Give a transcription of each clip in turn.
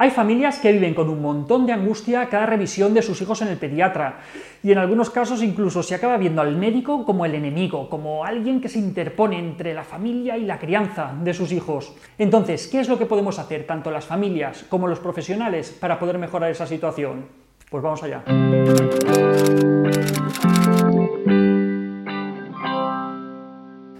Hay familias que viven con un montón de angustia cada revisión de sus hijos en el pediatra, y en algunos casos incluso se acaba viendo al médico como el enemigo, como alguien que se interpone entre la familia y la crianza de sus hijos. Entonces, ¿qué es lo que podemos hacer tanto las familias como los profesionales para poder mejorar esa situación? Pues vamos allá.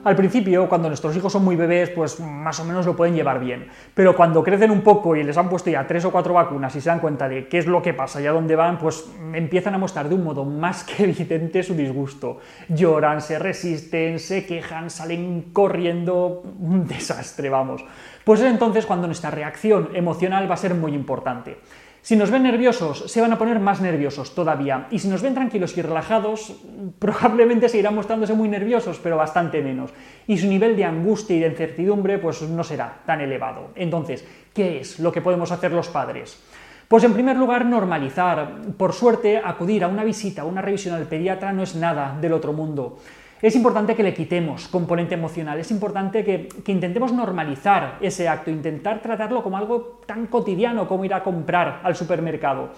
Al principio, cuando nuestros hijos son muy bebés, pues más o menos lo pueden llevar bien. Pero cuando crecen un poco y les han puesto ya tres o cuatro vacunas y se dan cuenta de qué es lo que pasa y a dónde van, pues empiezan a mostrar de un modo más que evidente su disgusto. Lloran, se resisten, se quejan, salen corriendo, un desastre, vamos. Pues es entonces cuando nuestra reacción emocional va a ser muy importante. Si nos ven nerviosos, se van a poner más nerviosos todavía. Y si nos ven tranquilos y relajados, probablemente seguirán mostrándose muy nerviosos, pero bastante menos. Y su nivel de angustia y de incertidumbre pues no será tan elevado. Entonces, ¿qué es lo que podemos hacer los padres? Pues en primer lugar, normalizar. Por suerte, acudir a una visita, a una revisión al pediatra no es nada del otro mundo. Es importante que le quitemos componente emocional, es importante que, intentemos normalizar ese acto, intentar tratarlo como algo tan cotidiano como ir a comprar al supermercado.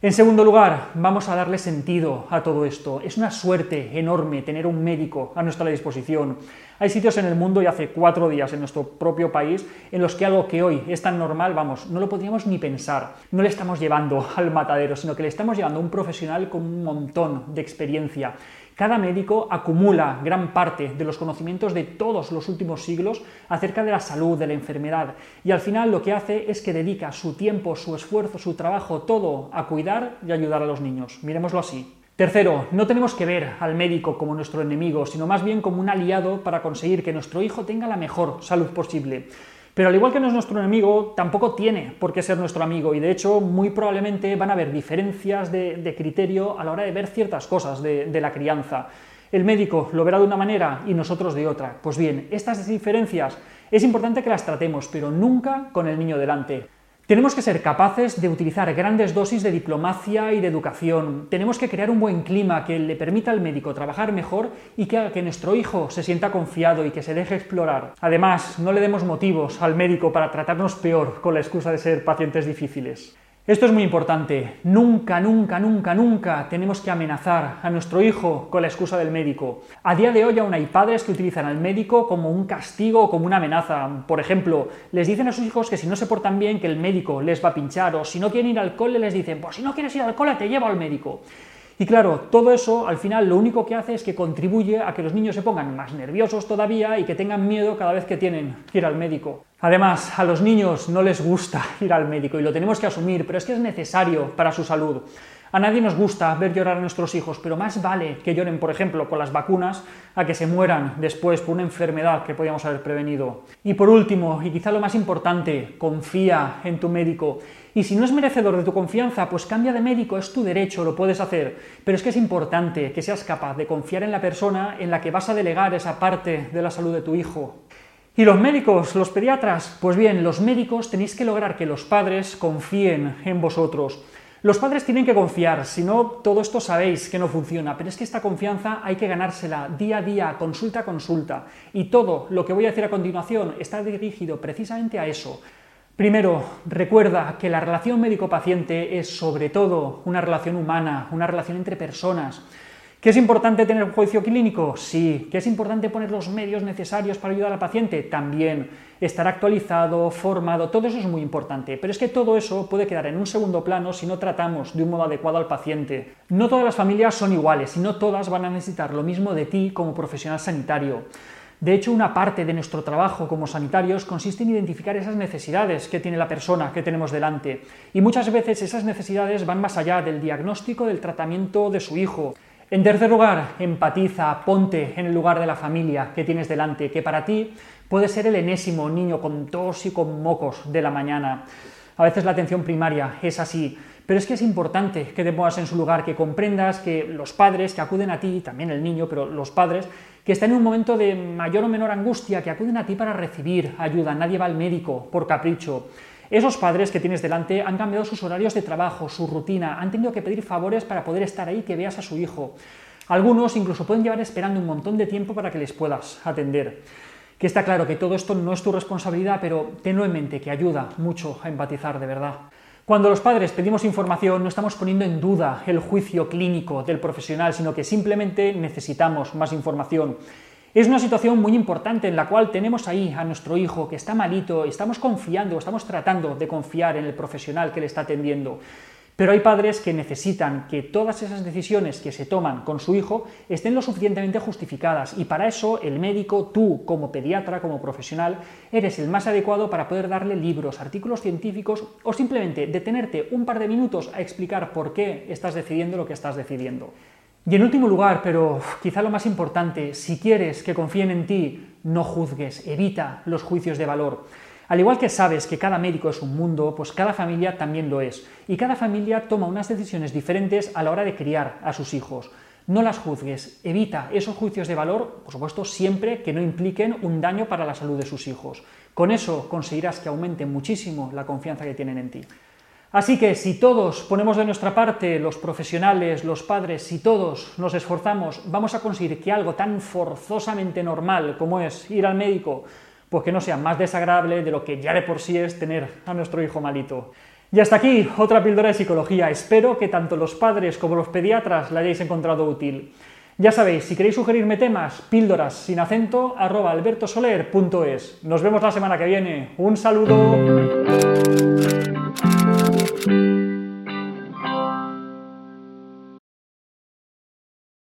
En segundo lugar, vamos a darle sentido a todo esto. Es una suerte enorme tener un médico a nuestra disposición. Hay sitios en el mundo y hace cuatro días en nuestro propio país en los que algo que hoy es tan normal, vamos, no lo podríamos ni pensar. No le estamos llevando al matadero, sino que le estamos llevando a un profesional con un montón de experiencia cada médico acumula gran parte de los conocimientos de todos los últimos siglos acerca de la salud, de la enfermedad, y al final lo que hace es que dedica su tiempo, su esfuerzo, su trabajo, todo a cuidar y ayudar a los niños. Miremoslo así. Tercero, no tenemos que ver al médico como nuestro enemigo, sino más bien como un aliado para conseguir que nuestro hijo tenga la mejor salud posible. Pero al igual que no es nuestro enemigo, tampoco tiene por qué ser nuestro amigo y de hecho muy probablemente van a haber diferencias de, criterio a la hora de ver ciertas cosas de, la crianza. El médico lo verá de una manera y nosotros de otra. Pues bien, estas diferencias es importante que las tratemos, pero nunca con el niño delante. Tenemos que ser capaces de utilizar grandes dosis de diplomacia y de educación. Tenemos que crear un buen clima que le permita al médico trabajar mejor y que haga que nuestro hijo se sienta confiado y que se deje explorar. Además, no le demos motivos al médico para tratarnos peor con la excusa de ser pacientes difíciles. Esto es muy importante. Nunca, nunca, nunca, nunca tenemos que amenazar a nuestro hijo con la excusa del médico. A día de hoy aún hay padres que utilizan al médico como un castigo o como una amenaza. Por ejemplo, les dicen a sus hijos que si no se portan bien que el médico les va a pinchar o si no quieren ir al cole les dicen, pues si no quieres ir al cole te llevo al médico. Y claro, todo eso al final lo único que hace es que contribuye a que los niños se pongan más nerviosos todavía y que tengan miedo cada vez que tienen que ir al médico. Además, a los niños no les gusta ir al médico y lo tenemos que asumir, pero es que es necesario para su salud. A nadie nos gusta ver llorar a nuestros hijos, pero más vale que lloren, por ejemplo, con las vacunas, a que se mueran después por una enfermedad que podíamos haber prevenido. Y por último, y quizá lo más importante, confía en tu médico. Y si no es merecedor de tu confianza, pues cambia de médico, es tu derecho, lo puedes hacer. Pero es que es importante que seas capaz de confiar en la persona en la que vas a delegar esa parte de la salud de tu hijo. ¿Y los médicos, los pediatras? Pues bien, los médicos tenéis que lograr que los padres confíen en vosotros. Los padres tienen que confiar, si no, todo esto sabéis que no funciona, pero es que esta confianza hay que ganársela día a día, consulta a consulta, y todo lo que voy a decir a continuación está dirigido precisamente a eso. Primero, recuerda que la relación médico-paciente es sobre todo una relación humana, una relación entre personas. ¿Que es importante tener un juicio clínico? Sí. ¿Que es importante poner los medios necesarios para ayudar al paciente? También. Estar actualizado, formado, todo eso es muy importante. Pero es que todo eso puede quedar en un segundo plano si no tratamos de un modo adecuado al paciente. No todas las familias son iguales y no todas van a necesitar lo mismo de ti como profesional sanitario. De hecho, una parte de nuestro trabajo como sanitarios consiste en identificar esas necesidades que tiene la persona que tenemos delante. Y muchas veces esas necesidades van más allá del diagnóstico del tratamiento de su hijo. En tercer lugar, empatiza, ponte en el lugar de la familia que tienes delante, que para ti puede ser el enésimo niño con tos y con mocos de la mañana. A veces la atención primaria es así, pero es que es importante que te pongas en su lugar, que comprendas que los padres que acuden a ti, también el niño, pero los padres, que están en un momento de mayor o menor angustia, que acuden a ti para recibir ayuda, nadie va al médico por capricho. Esos padres que tienes delante han cambiado sus horarios de trabajo, su rutina, han tenido que pedir favores para poder estar ahí que veas a su hijo. Algunos incluso pueden llevar esperando un montón de tiempo para que les puedas atender. Que está claro que todo esto no es tu responsabilidad, pero tenlo en mente que ayuda mucho a empatizar de verdad. Cuando los padres pedimos información no estamos poniendo en duda el juicio clínico del profesional, sino que simplemente necesitamos más información. Es una situación muy importante en la cual tenemos ahí a nuestro hijo que está malito, estamos confiando, estamos tratando de confiar en el profesional que le está atendiendo. Pero hay padres que necesitan que todas esas decisiones que se toman con su hijo estén lo suficientemente justificadas y para eso el médico, tú como pediatra, como profesional, eres el más adecuado para poder darle libros, artículos científicos o simplemente detenerte un par de minutos a explicar por qué estás decidiendo lo que estás decidiendo. Y en último lugar, pero quizá lo más importante, si quieres que confíen en ti, no juzgues, evita los juicios de valor. Al igual que sabes que cada médico es un mundo, pues cada familia también lo es. Y cada familia toma unas decisiones diferentes a la hora de criar a sus hijos. No las juzgues, evita esos juicios de valor, por supuesto, siempre que no impliquen un daño para la salud de sus hijos. Con eso conseguirás que aumente muchísimo la confianza que tienen en ti. Así que si todos ponemos de nuestra parte, los profesionales, los padres, si todos nos esforzamos, vamos a conseguir que algo tan forzosamente normal como es ir al médico pues que no sea más desagradable de lo que ya de por sí es tener a nuestro hijo malito. Y hasta aquí otra píldora de psicología. Espero que tanto los padres como los pediatras la hayáis encontrado útil. Ya sabéis, si queréis sugerirme temas, píldoras sin acento, arroba albertosoler.es. Nos vemos la semana que viene. Un saludo.